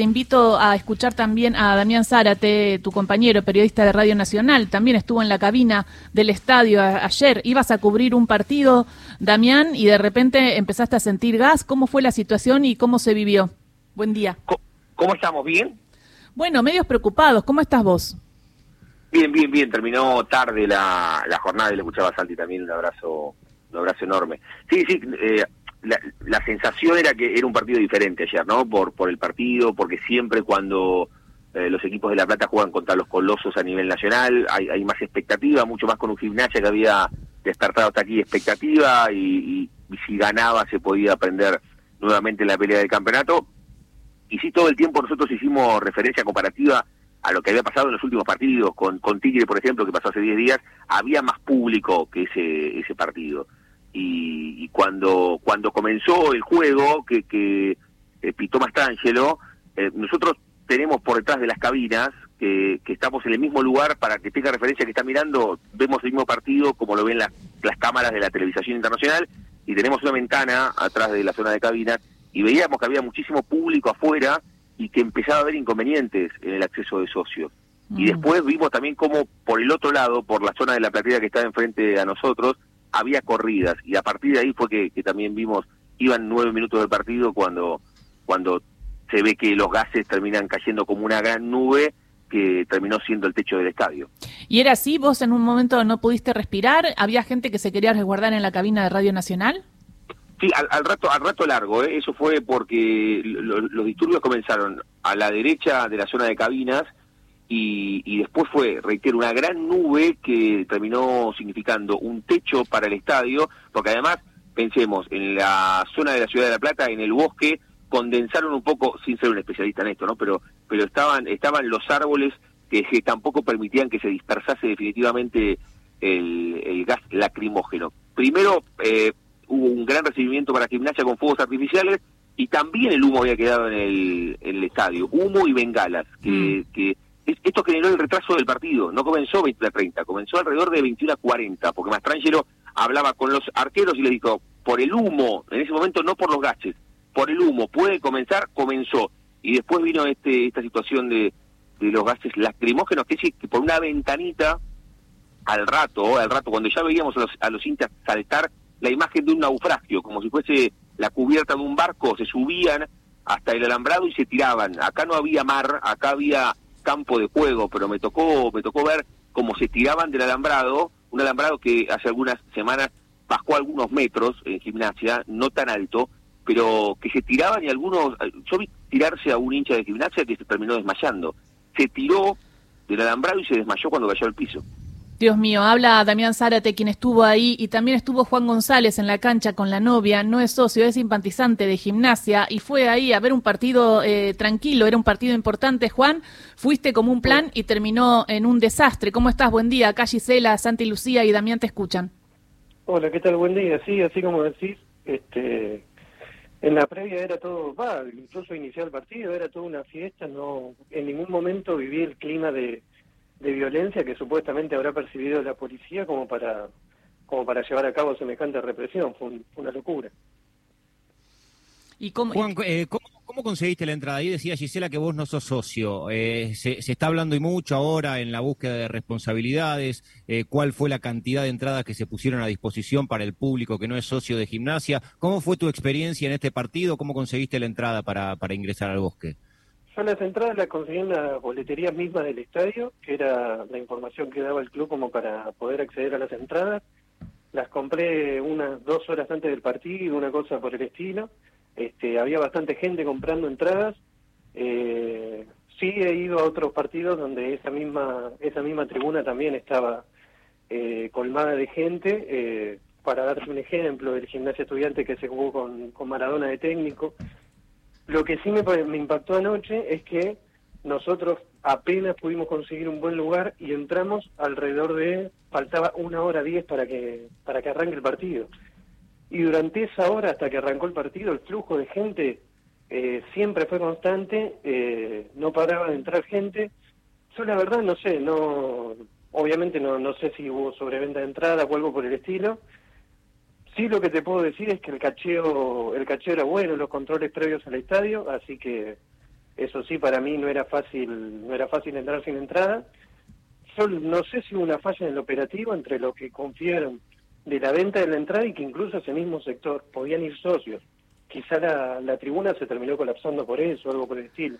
te invito a escuchar también a Damián Zárate, tu compañero, periodista de Radio Nacional. También estuvo en la cabina del estadio ayer. Ibas a cubrir un partido, Damián, y de repente empezaste a sentir gas. ¿Cómo fue la situación y cómo se vivió? Buen día. ¿Cómo estamos? ¿Bien? Bueno, medios preocupados. ¿Cómo estás vos? Bien, bien, bien. Terminó tarde la, la jornada y le escuchaba a Santi también un abrazo, un abrazo enorme. Sí, sí, eh, la, sensación era que era un partido diferente ayer, ¿no? Por, por el partido, porque siempre cuando eh, los equipos de La Plata juegan contra los colosos a nivel nacional, hay, hay más expectativa, mucho más con un gimnasia que había despertado hasta aquí expectativa y, si ganaba se podía aprender nuevamente la pelea del campeonato. Y sí, todo el tiempo nosotros hicimos referencia comparativa a lo que había pasado en los últimos partidos, con, con Tigre, por ejemplo, que pasó hace 10 días, había más público que ese, ese partido y, cuando cuando comenzó el juego que, que eh, pitó Mastrangelo, eh, nosotros tenemos por detrás de las cabinas que, que, estamos en el mismo lugar para que tenga referencia que está mirando, vemos el mismo partido como lo ven las, las cámaras de la televisación internacional y tenemos una ventana atrás de la zona de cabinas y veíamos que había muchísimo público afuera y que empezaba a haber inconvenientes en el acceso de socios. Y mm. después vimos también como por el otro lado, por la zona de la platea que está enfrente a nosotros, había corridas y a partir de ahí fue que, también vimos, iban nueve minutos del partido cuando, cuando se ve que los gases terminan cayendo como una gran nube que terminó siendo el techo del estadio. ¿Y era así? ¿Vos en un momento no pudiste respirar? ¿Había gente que se quería resguardar en la cabina de Radio Nacional? Sí, al, rato al rato largo, ¿eh? eso fue porque los disturbios comenzaron a la derecha de la zona de cabinas y, después fue, reitero, una gran nube que terminó significando un techo para el estadio, porque además, pensemos, en la zona de la ciudad de La Plata, en el bosque, condensaron un poco, sin ser un especialista en esto, ¿no? Pero, pero estaban, estaban los árboles que, tampoco permitían que se dispersase definitivamente el, gas lacrimógeno. Primero eh, hubo un gran recibimiento para gimnasia con fuegos artificiales y también el humo había quedado en el, el estadio, humo y bengalas, que, mm. que esto generó el retraso del partido. No comenzó 21 a 30, comenzó alrededor de 21 a 40, porque Mastrangelo hablaba con los arqueros y le dijo, por el humo, en ese momento no por los gases, por el humo, puede comenzar, comenzó. Y después vino este esta situación de, de los gases lacrimógenos, que es que por una ventanita, al rato, al rato, cuando ya veíamos a los, a los cintas saltar la imagen de un naufragio, como si fuese la cubierta de un barco, se subían hasta el alambrado y se tiraban. Acá no había mar, acá había campo de juego, pero me tocó, me tocó ver cómo se tiraban del alambrado, un alambrado que hace algunas semanas bajó algunos metros en gimnasia, no tan alto, pero que se tiraban y algunos, yo vi tirarse a un hincha de gimnasia que se terminó desmayando. Se tiró del alambrado y se desmayó cuando cayó al piso. Dios mío, habla Damián Zárate, quien estuvo ahí, y también estuvo Juan González en la cancha con la novia, no es socio, es simpatizante de gimnasia, y fue ahí a ver un partido eh, tranquilo, era un partido importante, Juan, fuiste como un plan y terminó en un desastre. ¿Cómo estás? Buen día, acá Gisela, Santi Lucía y Damián te escuchan. Hola, ¿qué tal? Buen día, sí, así como decís, este, en la previa era todo, va, incluso iniciar el partido, era toda una fiesta, no, en ningún momento viví el clima de de violencia que supuestamente habrá percibido la policía como para como para llevar a cabo semejante represión. Fue, una locura. ¿Y cómo, Juan, eh, ¿cómo, conseguiste la entrada? Ahí decía Gisela que vos no sos socio. Eh, se, se, está hablando y mucho ahora en la búsqueda de responsabilidades. Eh, ¿Cuál fue la cantidad de entradas que se pusieron a disposición para el público que no es socio de gimnasia? ¿Cómo fue tu experiencia en este partido? ¿Cómo conseguiste la entrada para, para ingresar al bosque? Las entradas las conseguí en la boletería misma del estadio, que era la información que daba el club como para poder acceder a las entradas. Las compré unas dos horas antes del partido, una cosa por el estilo. Este, había bastante gente comprando entradas. Eh, sí he ido a otros partidos donde esa misma esa misma tribuna también estaba eh, colmada de gente. Eh, para darte un ejemplo, el gimnasio estudiante que se jugó con, con Maradona de técnico, lo que sí me, impactó anoche es que nosotros apenas pudimos conseguir un buen lugar y entramos alrededor de faltaba una hora diez para que para que arranque el partido. Y durante esa hora hasta que arrancó el partido el flujo de gente eh, siempre fue constante eh, no paraba de entrar gente. Yo la verdad no sé no obviamente no no sé si hubo sobreventa de entrada o algo por el estilo Sí, lo que te puedo decir es que el cacheo, el cacheo era bueno, los controles previos al estadio, así que Eso sí, para mí no era fácil, no era fácil entrar sin entrada. Yo no sé si hubo una falla en el operativo entre lo que confiaron de la venta de la entrada y que incluso ese mismo sector podían ir socios. Quizá la, la tribuna se terminó colapsando por eso, algo por el estilo.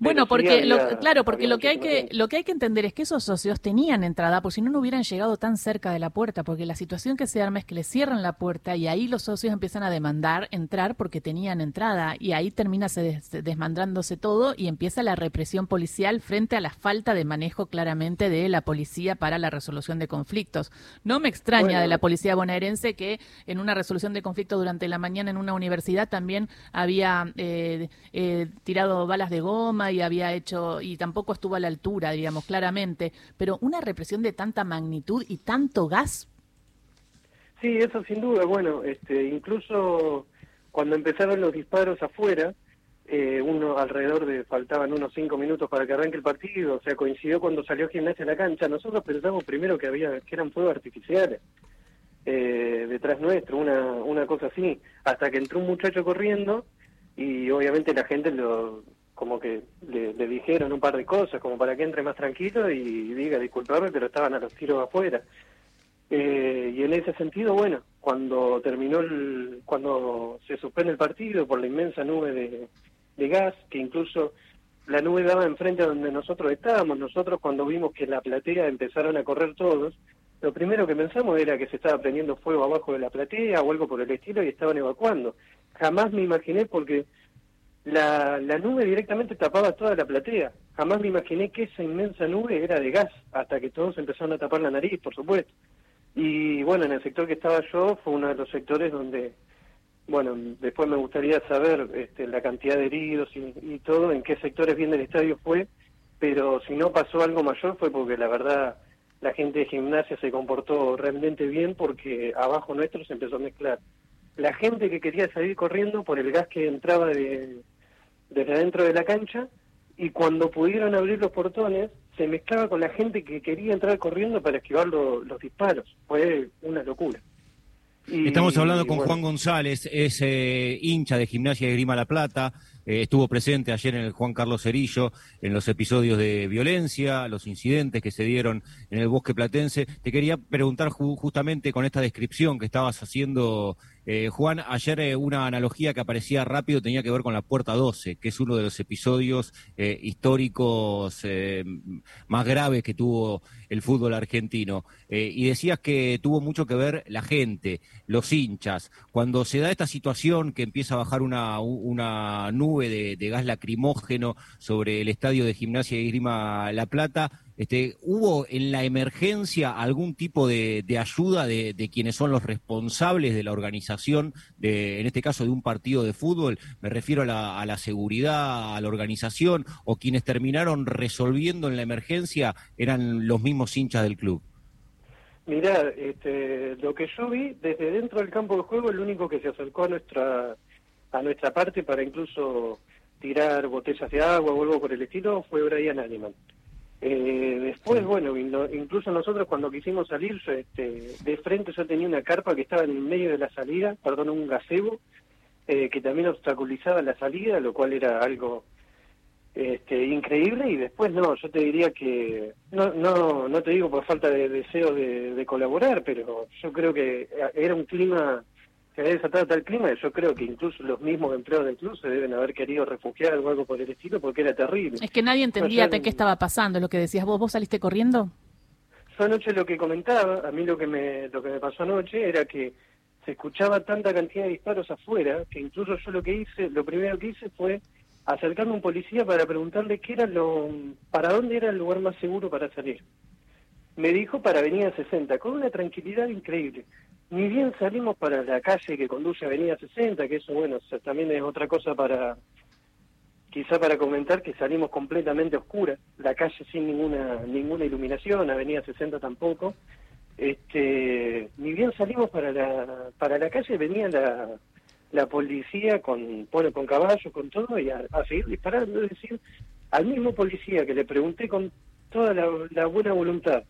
Bueno, porque claro, porque lo que hay que lo que hay que entender es que esos socios tenían entrada, por si no no hubieran llegado tan cerca de la puerta, porque la situación que se arma es que le cierran la puerta y ahí los socios empiezan a demandar entrar porque tenían entrada y ahí termina se desmandrándose todo y empieza la represión policial frente a la falta de manejo claramente de la policía para la resolución de conflictos. No me extraña de la policía bonaerense que en una resolución de conflicto durante la mañana en una universidad también había eh, eh, tirado balas de goma y había hecho, y tampoco estuvo a la altura, digamos, claramente, pero una represión de tanta magnitud y tanto gas. Sí, eso sin duda. Bueno, este, incluso cuando empezaron los disparos afuera, eh, uno alrededor de faltaban unos cinco minutos para que arranque el partido, o sea, coincidió cuando salió Gimnasia a la cancha. Nosotros pensamos primero que había que eran fuegos artificiales eh, detrás nuestro, una, una cosa así, hasta que entró un muchacho corriendo y obviamente la gente lo, como que le, dijeron un par de cosas, como para que entre más tranquilo y diga disculpame, pero estaban a los tiros afuera. Eh, y en ese sentido, bueno, cuando terminó, el, cuando se suspende el partido por la inmensa nube de, de gas, que incluso la nube daba enfrente a donde nosotros estábamos, nosotros cuando vimos que la platea empezaron a correr todos, lo primero que pensamos era que se estaba prendiendo fuego abajo de la platea o algo por el estilo y estaban evacuando. Jamás me imaginé porque la, la nube directamente tapaba toda la platea. Jamás me imaginé que esa inmensa nube era de gas, hasta que todos empezaron a tapar la nariz, por supuesto. Y bueno, en el sector que estaba yo fue uno de los sectores donde, bueno, después me gustaría saber este, la cantidad de heridos y, todo, en qué sectores bien del estadio fue, pero si no pasó algo mayor fue porque la verdad la gente de gimnasia se comportó realmente bien porque abajo nuestro se empezó a mezclar la gente que quería salir corriendo por el gas que entraba de, desde adentro de la cancha y cuando pudieron abrir los portones se mezclaba con la gente que quería entrar corriendo para esquivar los disparos. Fue una locura. Estamos hablando con Juan González, es eh, hincha de Gimnasia de Grima La Plata, eh, estuvo presente ayer en el Juan Carlos Cerillo, en los episodios de violencia, los incidentes que se dieron en el bosque platense. Te quería preguntar justamente con esta descripción que estabas haciendo eh, Juan, ayer eh, una analogía que aparecía rápido tenía que ver con la Puerta 12, que es uno de los episodios históricos más graves que tuvo el fútbol argentino. y decías que tuvo mucho que ver la gente, los hinchas. Cuando se da esta situación que empieza a bajar una, una nube de, de gas lacrimógeno sobre el estadio de gimnasia y grima La Plata, este, ¿Hubo en la emergencia algún tipo de, ayuda de, quienes son los responsables de la organización, de, en este caso de un partido de fútbol? Me refiero a la, seguridad, a la organización, o quienes terminaron resolviendo en la emergencia eran los mismos hinchas del club. Mirá, este, lo que yo vi desde dentro del campo de juego, el único que se acercó a nuestra a nuestra parte para incluso tirar botellas de agua o algo por el estilo fue Brian Animal. Eh, después, bueno, incluso nosotros cuando quisimos salir, este, de frente yo tenía una carpa que estaba en el medio de la salida, perdón, un gazebo, eh, que también obstaculizaba la salida, lo cual era algo este, increíble. Y después, no, yo te diría que, no, no, no te digo por falta de deseo de colaborar, pero yo creo que era un clima se había desatado tal clima yo creo que incluso los mismos empleados del club se deben haber querido refugiar o algo por el estilo porque era terrible. Es que nadie entendía qué estaba pasando, lo que decías vos, ¿vos saliste corriendo? Yo anoche lo que comentaba, a mí lo que me, lo que me pasó anoche era que se escuchaba tanta cantidad de disparos afuera que incluso yo lo que hice, lo primero que hice fue acercarme a un policía para preguntarle qué era lo, para dónde era el lugar más seguro para salir. Me dijo para Avenida 60, con una tranquilidad increíble ni bien salimos para la calle que conduce a Avenida 60, que eso, bueno, también es otra cosa para, quizá para comentar que salimos completamente oscura, la calle sin ninguna ninguna iluminación, Avenida 60 tampoco. Este, ni bien salimos para la para la calle venía la, la policía con bueno, con caballos, con todo y a, seguir disparando, es decir, al mismo policía que le pregunté con toda la buena voluntad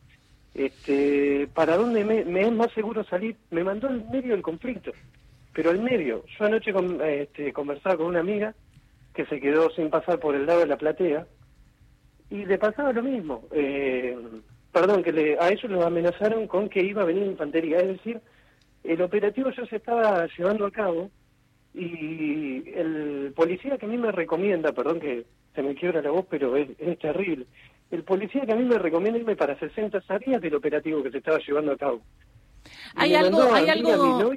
este, ¿para dónde me, es más seguro salir? Me mandó al medio del conflicto, pero al medio. Yo anoche este, conversaba con una amiga que se quedó sin pasar por el lado de la platea, y le pasaba lo mismo. Eh, perdón, que le, a ellos los amenazaron con que iba a venir infantería, es decir, el operativo ya se estaba llevando a cabo y el policía que a mí me recomienda, perdón que se me quiebra la voz, pero es, terrible, el policía que a mí me recomienda irme para 60 sabía del operativo que se estaba llevando a cabo. Hay algo, hay algo...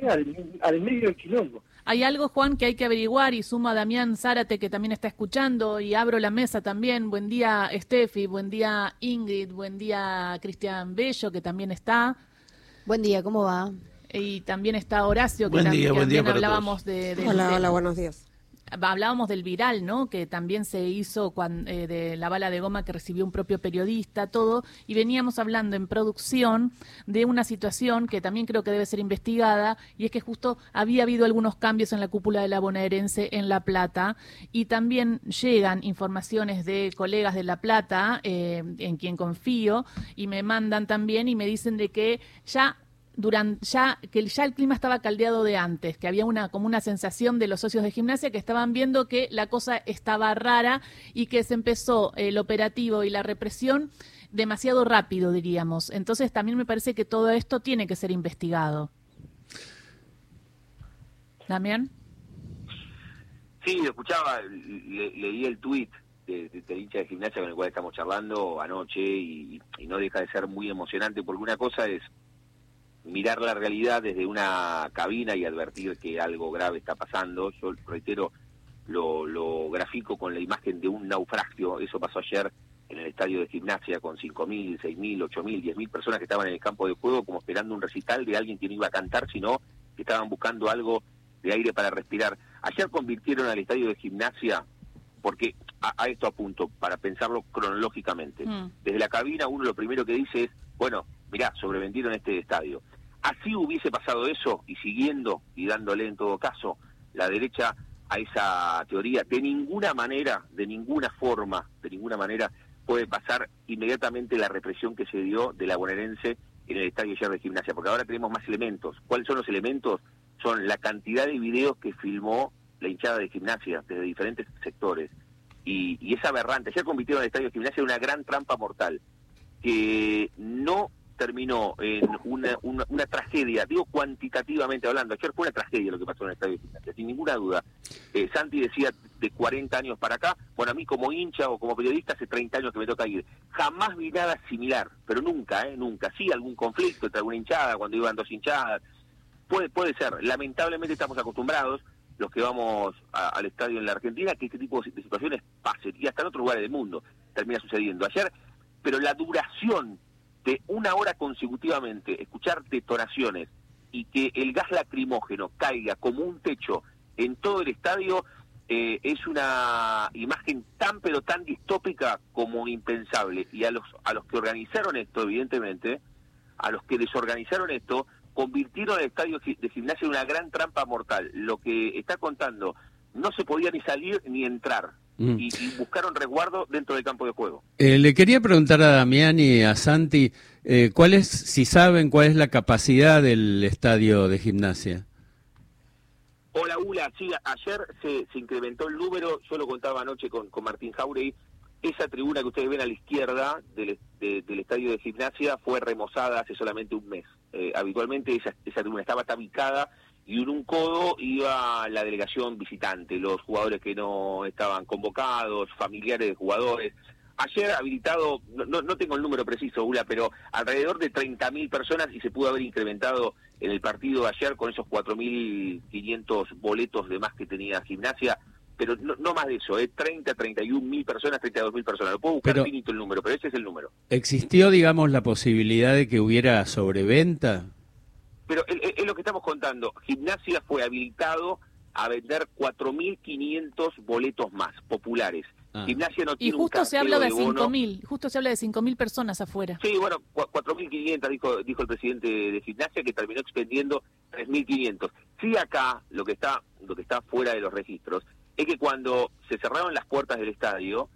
al medio del quilombo. Hay algo, Juan, que hay que averiguar y suma a Damián Zárate, que también está escuchando, y abro la mesa también. Buen día, Steffi, buen día, Ingrid, buen día, Cristian Bello, que también está. Buen día, ¿cómo va? Y también está Horacio, que, buen también, buen día hablábamos de, Hola, hola, buenos días hablábamos del viral, ¿no? Que también se hizo cuando, eh, de la bala de goma que recibió un propio periodista, todo, y veníamos hablando en producción de una situación que también creo que debe ser investigada, y es que justo había habido algunos cambios en la cúpula de la bonaerense en La Plata, y también llegan informaciones de colegas de La Plata, eh, en quien confío, y me mandan también y me dicen de que ya durante ya que ya el clima estaba caldeado de antes, que había una como una sensación de los socios de gimnasia que estaban viendo que la cosa estaba rara y que se empezó el operativo y la represión demasiado rápido, diríamos. Entonces también me parece que todo esto tiene que ser investigado. Damián. Sí, lo escuchaba, leí el tuit de, de, hincha de gimnasia con el cual estamos charlando anoche y no deja de ser muy emocionante porque una cosa es mirar la realidad desde una cabina y advertir que algo grave está pasando. Yo reitero, lo, lo grafico con la imagen de un naufragio. Eso pasó ayer en el estadio de gimnasia con 5.000, 6.000, 8.000, 10.000 personas que estaban en el campo de juego como esperando un recital de alguien que no iba a cantar, sino que estaban buscando algo de aire para respirar. Ayer convirtieron al estadio de gimnasia, porque a, esto apunto, para pensarlo cronológicamente. Mm. Desde la cabina uno lo primero que dice es, bueno, mirá, sobrevendieron este estadio. Así hubiese pasado eso y siguiendo y dándole en todo caso la derecha a esa teoría, de ninguna manera, de ninguna forma, de ninguna manera puede pasar inmediatamente la represión que se dio de la bonaerense en el estadio ayer de gimnasia, porque ahora tenemos más elementos. ¿Cuáles son los elementos? Son la cantidad de videos que filmó la hinchada de gimnasia desde diferentes sectores. Y, y es aberrante. Ayer convirtieron el estadio de gimnasia en una gran trampa mortal que no terminó en una, una, tragedia, digo cuantitativamente hablando, ayer fue una tragedia lo que pasó en el Estadio Gimnasia, sin ninguna duda. Eh, Santi decía de 40 años para acá, bueno, a mí como hincha o como periodista hace 30 años que me toca ir, jamás vi nada similar, pero nunca, ¿eh? Nunca. Sí, algún conflicto entre alguna hinchada, cuando iban dos hinchadas, puede, puede ser. Lamentablemente estamos acostumbrados, los que vamos al estadio en la Argentina, que este tipo de situaciones pasen, y hasta en otros lugares del mundo termina sucediendo. Ayer, pero la duración de una hora consecutivamente escuchar detonaciones y que el gas lacrimógeno caiga como un techo en todo el estadio eh, es una imagen tan pero tan distópica como impensable. Y a los a los que organizaron esto evidentemente a los que desorganizaron esto convirtieron el estadio de gimnasia en una gran trampa mortal. Lo que está contando no se podía ni salir ni entrar Mm. y, buscaron resguardo dentro del campo de juego. Eh, le quería preguntar a Damián y a Santi, eh, ¿cuál es, si saben, cuál es la capacidad del estadio de gimnasia? Hola, Ula. Sí, ayer se, incrementó el número, yo lo contaba anoche con, con Martín Jauregui, esa tribuna que ustedes ven a la izquierda del, estadio de gimnasia fue remozada hace solamente un mes. Eh, habitualmente esa, esa tribuna estaba tabicada y en un codo iba la delegación visitante, los jugadores que no estaban convocados, familiares de jugadores. Ayer habilitado, no, no tengo el número preciso, Ula, pero alrededor de 30.000 personas y se pudo haber incrementado en el partido de ayer con esos 4.500 boletos de más que tenía gimnasia pero no, más de eso, es 30, 31 mil personas, 32 mil personas. Lo puedo buscar finito el número, pero ese es el número. ¿Existió, digamos, la posibilidad de que hubiera sobreventa? Pero es lo que estamos contando. Gimnasia fue habilitado a vender 4.500 boletos más populares. Ah. Gimnasia no tiene y justo se habla de, 5.000, justo se habla de 5.000 personas afuera. Sí, bueno, 4.500 dijo dijo el presidente de Gimnasia que terminó expendiendo 3.500. Sí acá lo que está lo que está fuera de los registros es que cuando se cerraron las puertas del estadio,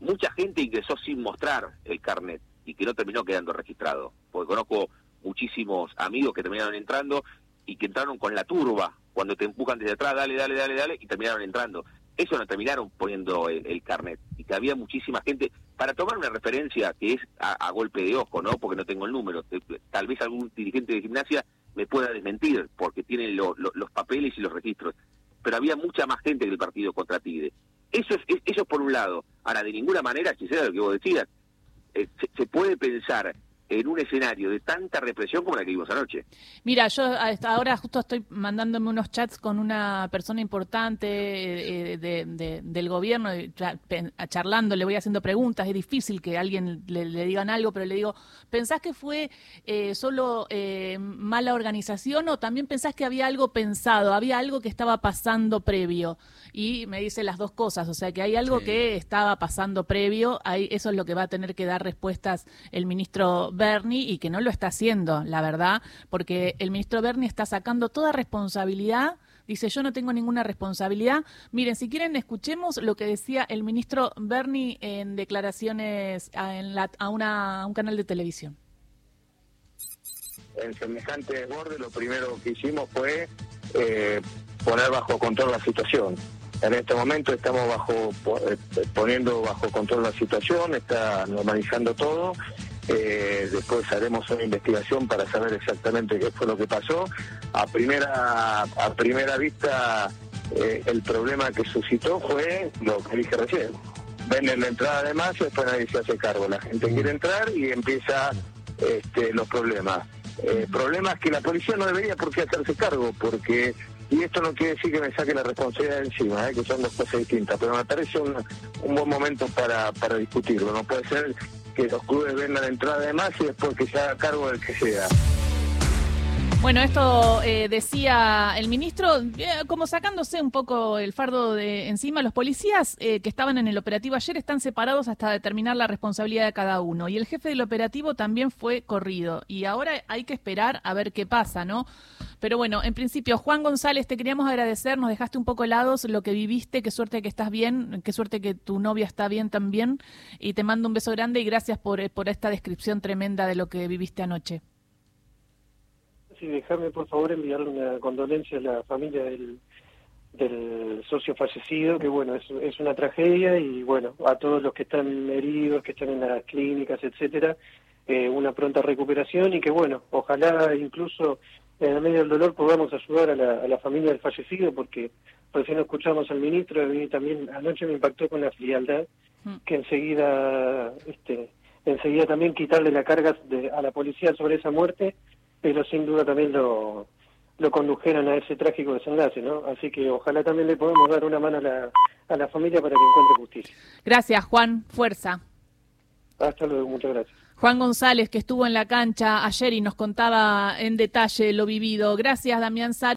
mucha gente ingresó sin mostrar el carnet y que no terminó quedando registrado. Porque conozco muchísimos amigos que terminaron entrando y que entraron con la turba, cuando te empujan desde atrás, dale, dale, dale, dale, y terminaron entrando. eso no terminaron poniendo el, carnet y que había muchísima gente para tomar una referencia que es a, golpe de ojo, ¿no? Porque no tengo el número. Tal vez algún dirigente de gimnasia me pueda desmentir porque tiene los papeles y los registros. Pero había mucha más gente que el partido contra Tigre. Eso es, eso por un lado. Ahora, de ninguna manera, quisiera lo que vos decías, eh, se, puede pensar en un escenario de tanta represión como la que vimos anoche. Mira, yo ahora justo estoy mandándome unos chats con una persona importante eh, de, del gobierno, charlando, le voy haciendo preguntas, es difícil que alguien le, digan algo, pero le digo, ¿pensás que fue eh, solo eh, mala organización o también pensás que había algo pensado, había algo que estaba pasando previo? Y me dice las dos cosas, o sea que hay algo que estaba pasando previo, ahí, eso es lo que va a tener que dar respuestas el ministro Bernie y que no lo está haciendo, la verdad, porque el ministro Bernie está sacando toda responsabilidad. Dice, yo no tengo ninguna responsabilidad. Miren, si quieren, escuchemos lo que decía el ministro Bernie en declaraciones a, una, un canal de televisión. En semejante desborde, lo primero que hicimos fue eh, poner bajo control la situación. En este momento estamos bajo eh, poniendo bajo control la situación, está normalizando todo eh, después haremos una investigación para saber exactamente qué fue lo que pasó. A primera, a primera vista, eh, el problema que suscitó fue lo que dije recién. Venden la entrada de más y después nadie se hace cargo. La gente quiere entrar y empieza este, los problemas. Eh, problemas que la policía no debería por qué hacerse cargo, porque y esto no quiere decir que me saque la responsabilidad de encima, que son dos cosas distintas, pero me parece un, un buen momento para, para discutirlo. No puede ser que los clubes vendan entrada de más y después que se haga cargo del que sea. Bueno, esto eh, decía el ministro, eh, como sacándose un poco el fardo de encima, los policías eh, que estaban en el operativo ayer están separados hasta determinar la responsabilidad de cada uno. Y el jefe del operativo también fue corrido. Y ahora hay que esperar a ver qué pasa, ¿no? Pero bueno, en principio, Juan González, te queríamos agradecer, nos dejaste un poco helados lo que viviste, qué suerte que estás bien, qué suerte que tu novia está bien también, y te mando un beso grande y gracias por, eh, por esta descripción tremenda de lo que viviste anoche. Sí, déjame por favor enviar una condolencia a la familia del, del socio fallecido, que bueno, es, es una tragedia y bueno, a todos los que están heridos, que están en las clínicas, etcétera, eh, una pronta recuperación y que bueno, ojalá incluso en el medio del dolor podamos ayudar a la, familia del fallecido, porque recién escuchamos al ministro, y también anoche me impactó con la frialdad, mm. que enseguida, este, enseguida también quitarle la carga de, a la policía sobre esa muerte, pero sin duda también lo, lo condujeran a ese trágico desenlace, ¿no? Así que ojalá también le podamos dar una mano a la, a la familia para que encuentre justicia. Gracias, Juan. Fuerza. Hasta luego, muchas gracias. Juan González, que estuvo en la cancha ayer y nos contaba en detalle lo vivido. Gracias, Damián Sá.